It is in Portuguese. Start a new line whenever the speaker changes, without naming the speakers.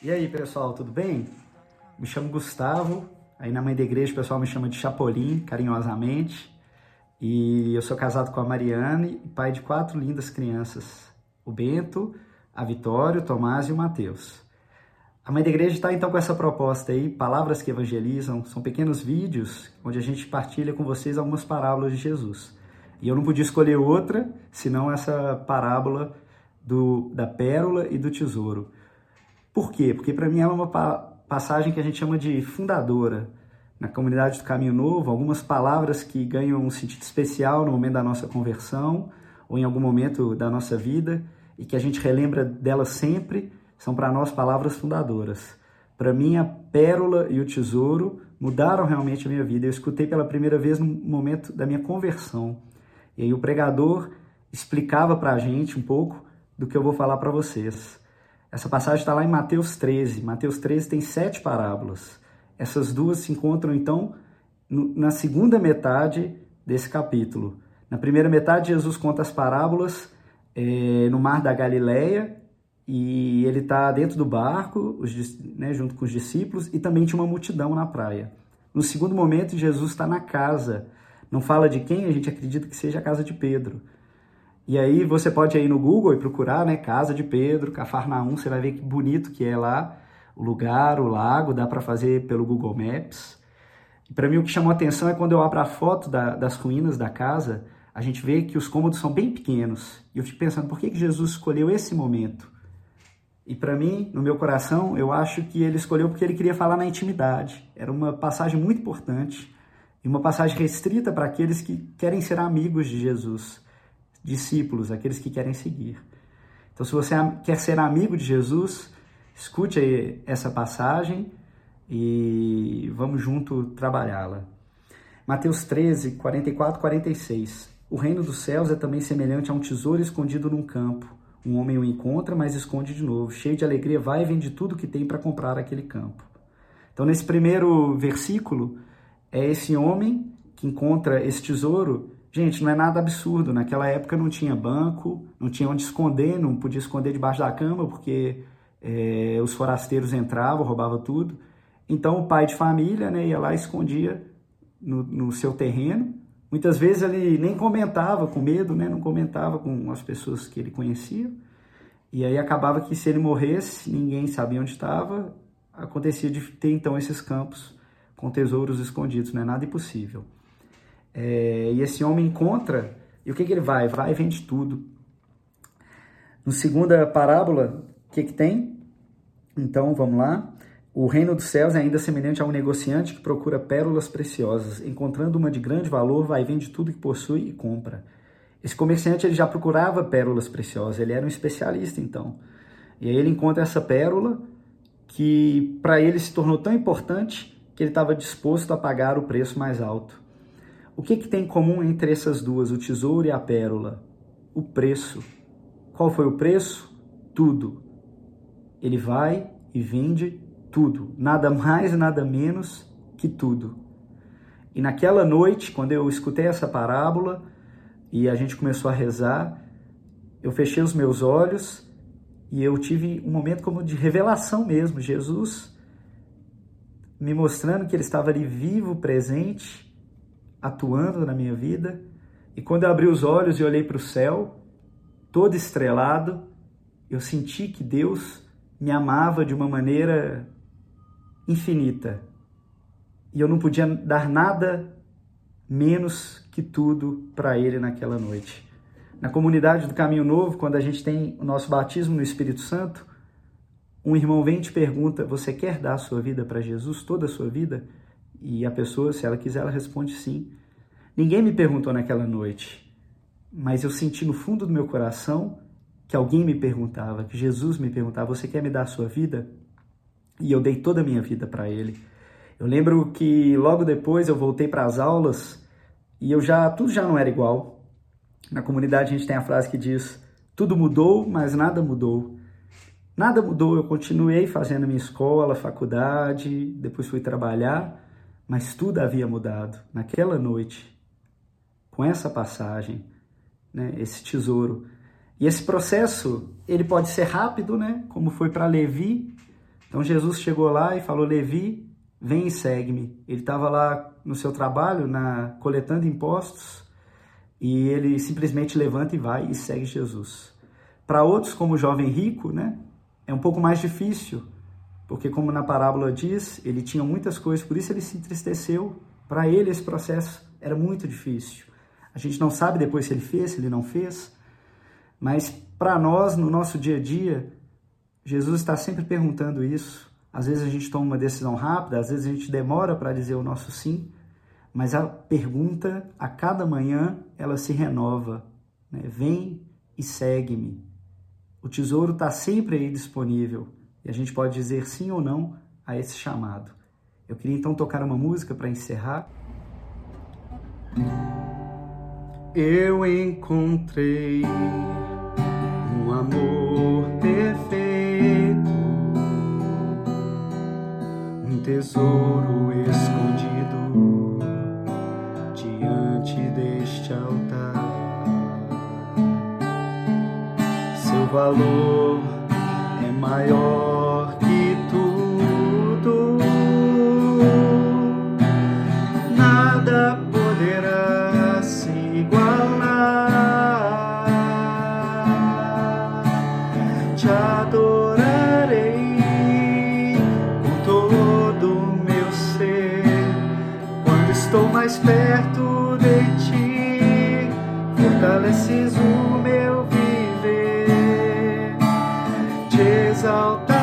E aí, pessoal, tudo bem? Me chamo Gustavo, aí na mãe da igreja o pessoal me chama de Chapolin, carinhosamente. E eu sou casado com a Mariane e pai de quatro lindas crianças: o Bento, a Vitória, o Tomás e o Mateus. A mãe da igreja está então com essa proposta aí, Palavras que Evangelizam. São pequenos vídeos onde a gente partilha com vocês algumas parábolas de Jesus. E eu não podia escolher outra senão essa parábola do, da pérola e do tesouro. Por quê? Porque para mim ela é uma passagem que a gente chama de fundadora. Na comunidade do Caminho Novo, algumas palavras que ganham um sentido especial no momento da nossa conversão ou em algum momento da nossa vida e que a gente relembra delas sempre, são para nós palavras fundadoras. Para mim, a pérola e o tesouro mudaram realmente a minha vida. Eu escutei pela primeira vez no momento da minha conversão. E aí o pregador explicava para a gente um pouco do que eu vou falar para vocês. Essa passagem está lá em Mateus 13. Mateus 13 tem sete parábolas. Essas duas se encontram, então, na segunda metade desse capítulo. Na primeira metade, Jesus conta as parábolas é, no mar da Galileia e ele está dentro do barco, os, né, junto com os discípulos, e também tinha uma multidão na praia. No segundo momento, Jesus está na casa. Não fala de quem, a gente acredita que seja a casa de Pedro. E aí você pode ir no Google e procurar, né, Casa de Pedro, Cafarnaum, você vai ver que bonito que é lá, o lugar, o lago, dá para fazer pelo Google Maps. E para mim o que chamou atenção é quando eu abro a foto da, das ruínas da casa, a gente vê que os cômodos são bem pequenos. E eu fico pensando, por que, que Jesus escolheu esse momento? E para mim, no meu coração, eu acho que ele escolheu porque ele queria falar na intimidade. Era uma passagem muito importante e uma passagem restrita para aqueles que querem ser amigos de Jesus discípulos, aqueles que querem seguir. Então, se você quer ser amigo de Jesus, escute aí essa passagem e vamos junto trabalhá-la. Mateus 13, 44, 46. O reino dos céus é também semelhante a um tesouro escondido num campo. Um homem o encontra, mas esconde de novo. Cheio de alegria, vai e vende tudo que tem para comprar aquele campo. Então, nesse primeiro versículo, é esse homem que encontra esse tesouro Gente, não é nada absurdo. Naquela época não tinha banco, não tinha onde esconder, não podia esconder debaixo da cama porque é, os forasteiros entravam, roubavam tudo. Então o pai de família né, ia lá e escondia no, no, seu terreno. Muitas vezes ele nem comentava com medo, né, não comentava com as pessoas que ele conhecia. E aí acabava que se ele morresse, ninguém sabia onde estava. Acontecia de ter então esses campos com tesouros escondidos, não é nada impossível. É, e esse homem encontra, e o que, que ele vai? Vai e vende tudo. No segunda parábola, o que, que tem? Então, vamos lá. O reino dos céus é ainda semelhante a um negociante que procura pérolas preciosas. Encontrando uma de grande valor, vai e vende tudo que possui e compra. Esse comerciante ele já procurava pérolas preciosas, ele era um especialista então. E aí ele encontra essa pérola que para ele se tornou tão importante que ele estava disposto a pagar o preço mais alto. O que, que tem em comum entre essas duas, o tesouro e a pérola? O preço. Qual foi o preço? Tudo. Ele vai e vende tudo, nada mais, nada menos que tudo. E naquela noite, quando eu escutei essa parábola e a gente começou a rezar, eu fechei os meus olhos e eu tive um momento como de revelação mesmo. Jesus me mostrando que ele estava ali vivo, presente atuando na minha vida. E quando eu abri os olhos e olhei para o céu, todo estrelado, eu senti que Deus me amava de uma maneira infinita. E eu não podia dar nada menos que tudo para Ele naquela noite. Na comunidade do Caminho Novo, quando a gente tem o nosso batismo no Espírito Santo, um irmão vem e te pergunta: Você quer dar a sua vida para Jesus, toda a sua vida? E a pessoa, se ela quiser, ela responde sim. Ninguém me perguntou naquela noite, mas eu senti no fundo do meu coração que alguém me perguntava, que Jesus me perguntava: Você quer me dar a sua vida? E eu dei toda a minha vida para Ele. Eu lembro que logo depois eu voltei para as aulas e eu já tudo já não era igual. Na comunidade a gente tem a frase que diz: tudo mudou, mas nada mudou. Nada mudou, eu continuei fazendo minha escola, faculdade, depois fui trabalhar, mas tudo havia mudado. Naquela noite, com essa passagem, né, esse tesouro. E esse processo, ele pode ser rápido, né, como foi para Levi, Então Jesus chegou lá e falou: Levi, vem e segue-me. Ele estava lá no seu trabalho, na coletando impostos, e ele simplesmente levanta e vai e segue Jesus. Para outros, como o jovem rico, né, é um pouco mais difícil, porque como na parábola diz, ele tinha muitas coisas, por isso ele se entristeceu. Para ele esse processo era muito difícil. A gente não sabe depois se ele fez, se ele não fez, mas para nós, no nosso dia a dia, Jesus está sempre perguntando isso. Às vezes a gente toma uma decisão rápida, às vezes a gente demora para dizer o nosso sim, mas a pergunta a cada manhã ela se renova. Né? Vem e segue-me. O tesouro está sempre aí disponível e a gente pode dizer sim ou não a esse chamado. Eu queria então tocar uma música para encerrar. Eu encontrei um amor perfeito, um tesouro escondido diante deste altar. Seu valor é maior que tudo, nada poderá se igualar. Te adorarei com todo meu ser quando estou mais perto de ti. Fortaleces o meu te